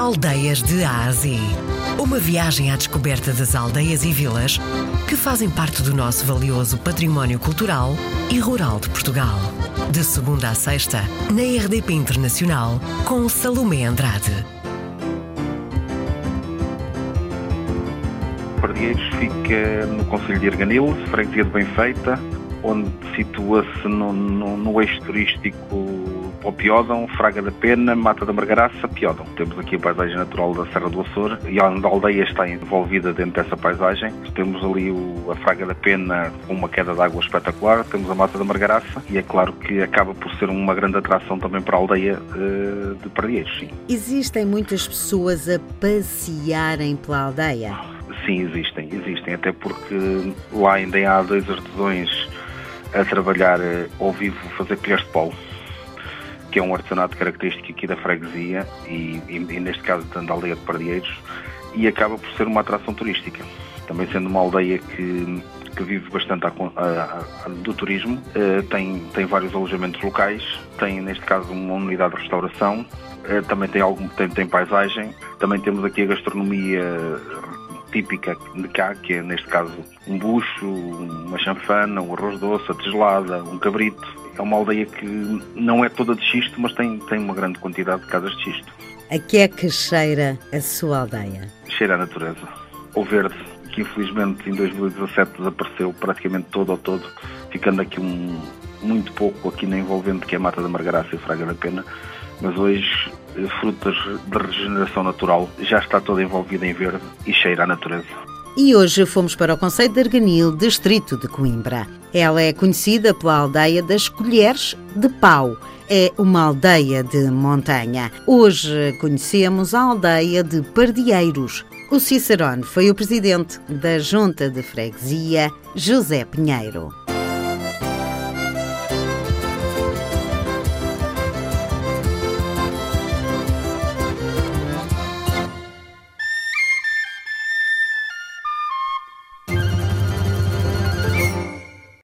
Aldeias de Ásia. Uma viagem à descoberta das aldeias e vilas que fazem parte do nosso valioso património cultural e rural de Portugal. De segunda a sexta, na RDP Internacional, com Salomé Andrade. Pardieiros fica no Conselho de Arganil, freguesia de Benfeita, onde situa-se no, no, no eixo turístico Piódão, Fraga da Pena, Mata da Margaraça, Piódão. Temos aqui a paisagem natural da Serra do Açor e a aldeia está envolvida dentro dessa paisagem. Temos ali o, a Fraga da Pena com uma queda de água espetacular, temos a Mata da Margaraça e é claro que acaba por ser uma grande atração também para a aldeia uh, de Pardieiros, sim. Existem muitas pessoas a passearem pela aldeia? Sim, existem, existem, até porque lá ainda há dois artesões a trabalhar uh, ao vivo, fazer colheres de pau que é um artesanato característico aqui da freguesia e, e, e neste caso da aldeia de Pardieiros, e acaba por ser uma atração turística. Também sendo uma aldeia que, que vive bastante a, a, a, do turismo, eh, tem, tem vários alojamentos locais, tem neste caso uma unidade de restauração, eh, também tem, algum, tem, tem paisagem, também temos aqui a gastronomia típica de cá, que é neste caso um bucho, uma chanfana, um arroz doce, a tigelada, um cabrito. É uma aldeia que não é toda de xisto, mas tem, tem uma grande quantidade de casas de xisto. A que é que cheira a sua aldeia? Cheira a natureza. O verde, que infelizmente em 2017 desapareceu praticamente todo ao todo, ficando aqui um, muito pouco aqui na envolvente que é a Mata da Margaraça e Fraga da Pena, mas hoje frutas de regeneração natural, já está toda envolvida em verde e cheira à natureza. E hoje fomos para o Conceito de Arganil, distrito de Coimbra. Ela é conhecida pela aldeia das Colheres de Pau. É uma aldeia de montanha. Hoje conhecemos a aldeia de Pardieiros. O Cicerone foi o presidente da Junta de Freguesia, José Pinheiro.